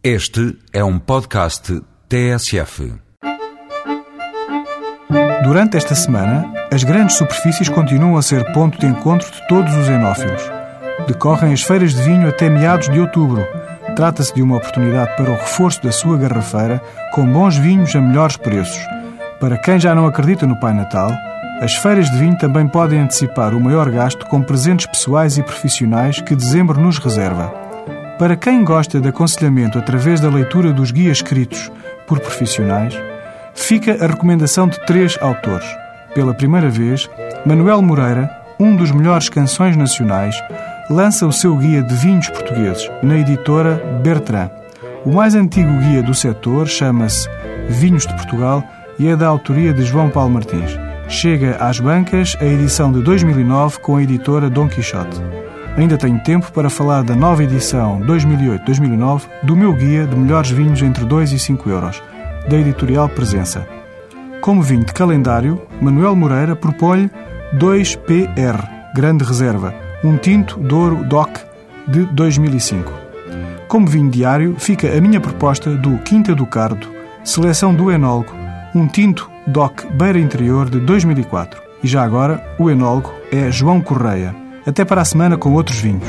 Este é um podcast TSF. Durante esta semana, as grandes superfícies continuam a ser ponto de encontro de todos os enófilos. Decorrem as feiras de vinho até meados de outubro. Trata-se de uma oportunidade para o reforço da sua garrafeira com bons vinhos a melhores preços. Para quem já não acredita no Pai Natal, as feiras de vinho também podem antecipar o maior gasto com presentes pessoais e profissionais que dezembro nos reserva. Para quem gosta de aconselhamento através da leitura dos guias escritos por profissionais, fica a recomendação de três autores. Pela primeira vez, Manuel Moreira, um dos melhores canções nacionais, lança o seu guia de vinhos portugueses na editora Bertrand. O mais antigo guia do setor chama-se Vinhos de Portugal e é da autoria de João Paulo Martins. Chega às bancas a edição de 2009 com a editora Dom Quixote. Ainda tenho tempo para falar da nova edição 2008-2009 do meu guia de melhores vinhos entre 2 e 5 euros, da editorial Presença. Como vinho de calendário, Manuel Moreira propõe 2PR, Grande Reserva, um tinto Douro DOC de 2005. Como vinho diário, fica a minha proposta do Quinta do Cardo, seleção do enólogo, um tinto DOC Beira Interior de 2004. E já agora, o enólogo é João Correia. Até para a semana com outros vinhos.